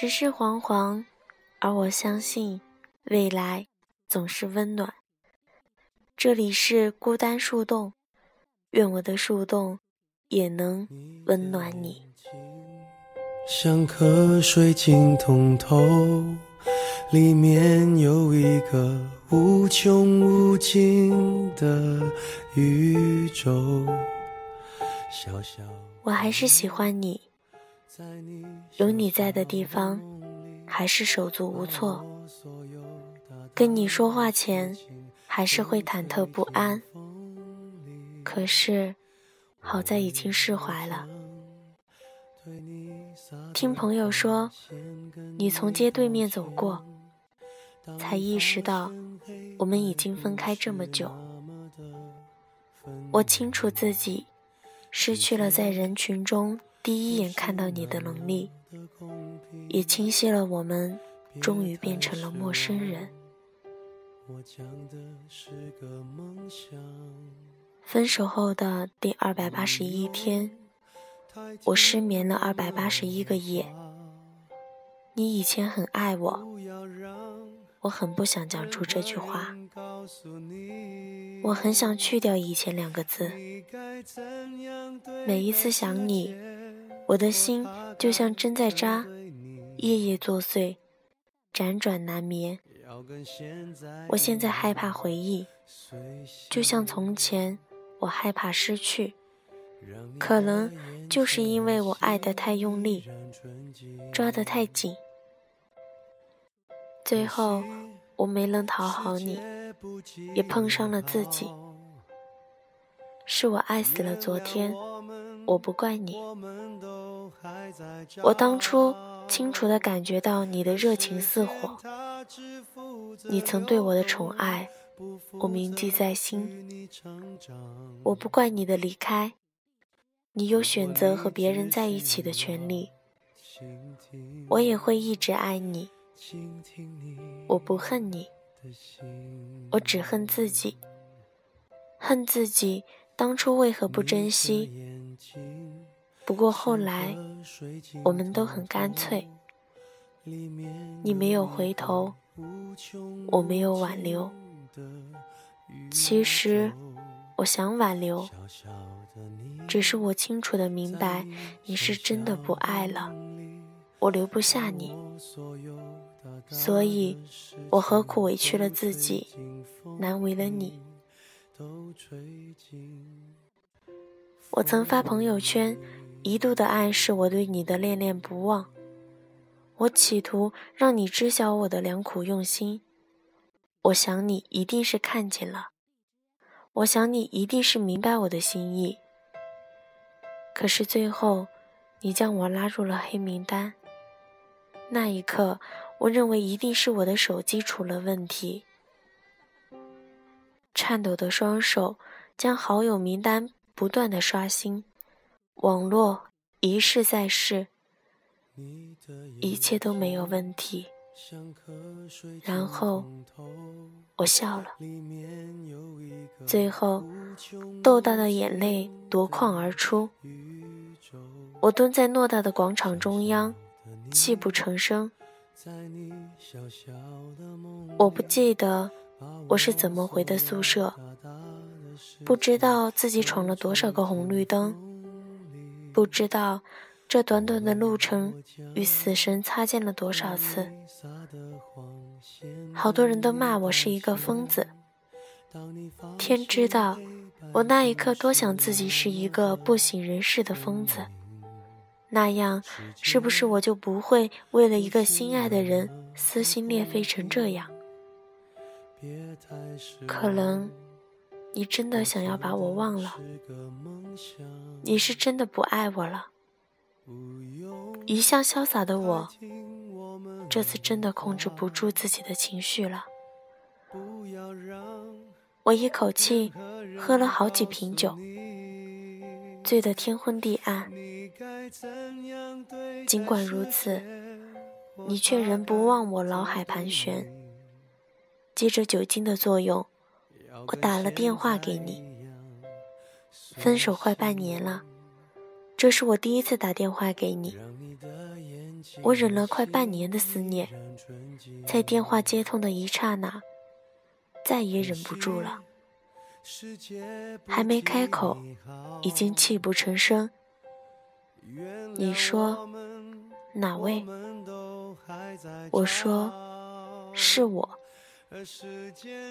世事惶惶，而我相信未来总是温暖。这里是孤单树洞，愿我的树洞也能温暖你。像颗水晶通透，里面有一个无穷无尽的宇宙。小小我还是喜欢你。有你在的地方，还是手足无措。跟你说话前，还是会忐忑不安。可是，好在已经释怀了。听朋友说，你从街对面走过，才意识到我们已经分开这么久。我清楚自己失去了在人群中。第一眼看到你的能力，也清晰了我们终于变成了陌生人。分手后的第二百八十一天，我失眠了二百八十一个夜。你以前很爱我，我很不想讲出这句话。我很想去掉以前两个字。每一次想你。我的心就像针在扎，夜夜作祟，辗转难眠。我现在害怕回忆，就像从前，我害怕失去。可能就是因为我爱得太用力，抓得太紧，最后我没能讨好你，也碰伤了自己。是我爱死了昨天，我不怪你。我当初清楚地感觉到你的热情似火，你曾对我的宠爱，我铭记在心。我不怪你的离开，你有选择和别人在一起的权利。我也会一直爱你，我不恨你，我只恨自己，恨自己当初为何不珍惜。不过后来，我们都很干脆。你没有回头，我没有挽留。其实，我想挽留，只是我清楚的明白，你是真的不爱了，我留不下你，所以我何苦委屈了自己，难为了你。我曾发朋友圈。一度的暗示我对你的恋恋不忘，我企图让你知晓我的良苦用心。我想你一定是看见了，我想你一定是明白我的心意。可是最后，你将我拉入了黑名单。那一刻，我认为一定是我的手机出了问题。颤抖的双手将好友名单不断的刷新。网络一试再试，一切都没有问题。然后我笑了，最后豆大的眼泪夺眶而出。我蹲在偌大的广场中央，泣不成声。我不记得我是怎么回的宿舍，不知道自己闯了多少个红绿灯。不知道这短短的路程与死神擦肩了多少次，好多人都骂我是一个疯子。天知道，我那一刻多想自己是一个不省人事的疯子，那样是不是我就不会为了一个心爱的人撕心裂肺成这样？可能。你真的想要把我忘了？你是真的不爱我了？一向潇洒的我，这次真的控制不住自己的情绪了。我一口气喝了好几瓶酒，醉得天昏地暗。尽管如此，你却仍不忘我脑海盘旋。借着酒精的作用。我打了电话给你，分手快半年了，这是我第一次打电话给你，我忍了快半年的思念，在电话接通的一刹那，再也忍不住了。还没开口，已经泣不成声。你说哪位？我说是我。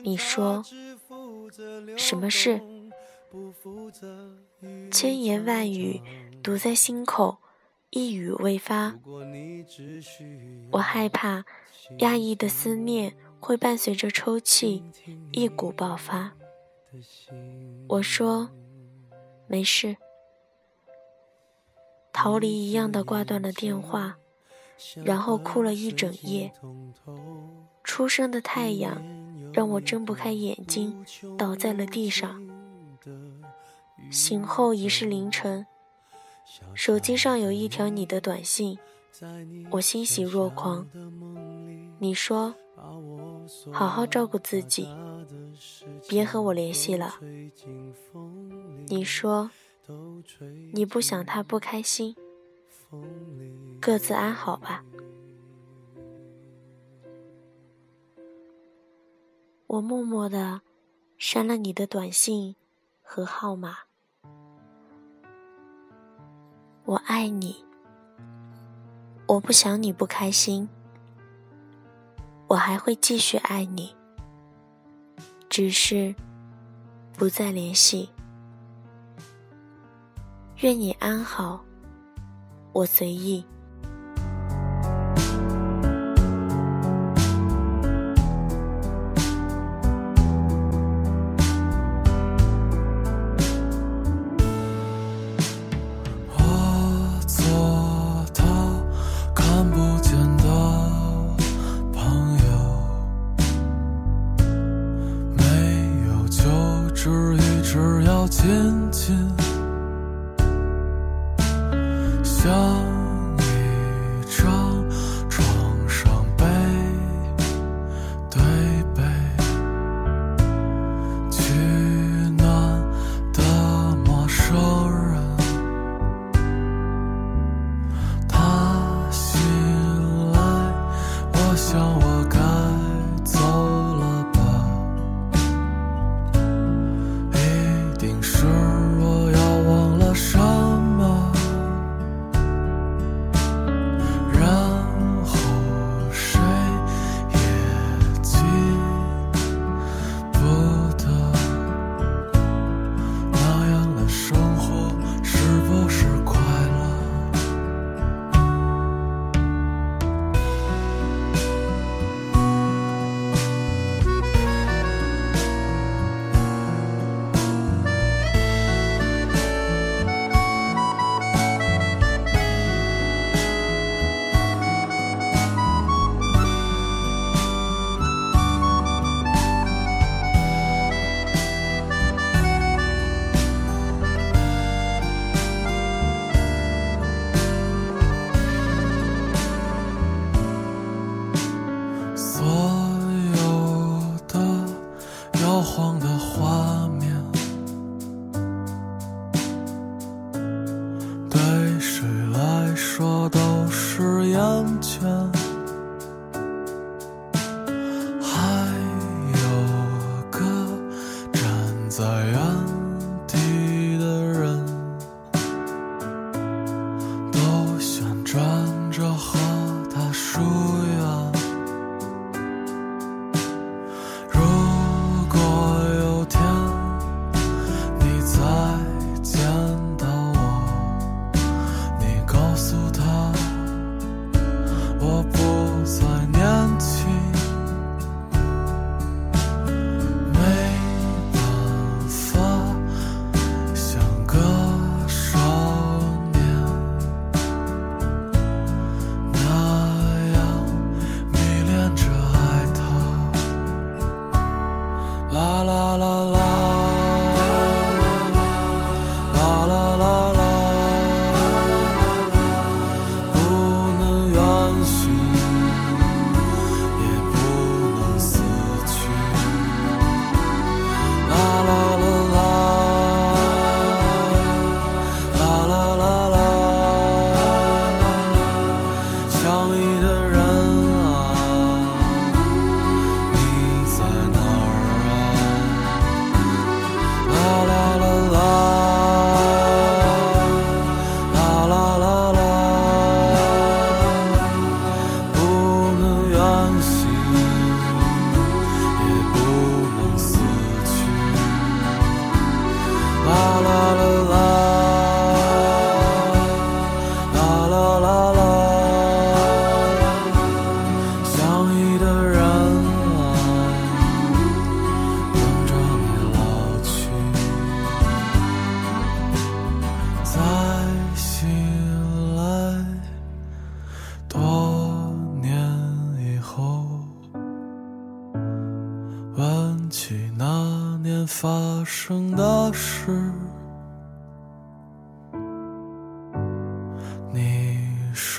你说什么事？千言万语堵在心口，一语未发。我害怕压抑的思念会伴随着抽泣一股爆发。我说没事，逃离一样的挂断了电话，然后哭了一整夜。初升的太阳让我睁不开眼睛，倒在了地上。醒后已是凌晨，手机上有一条你的短信，我欣喜若狂。你说：“好好照顾自己，别和我联系了。”你说：“你不想他不开心，各自安好吧。”我默默的删了你的短信和号码。我爱你，我不想你不开心，我还会继续爱你，只是不再联系。愿你安好，我随意。在岸。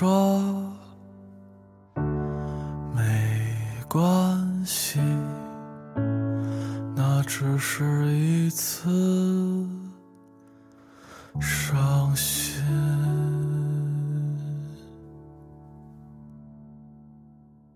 说没关系，那只是一次。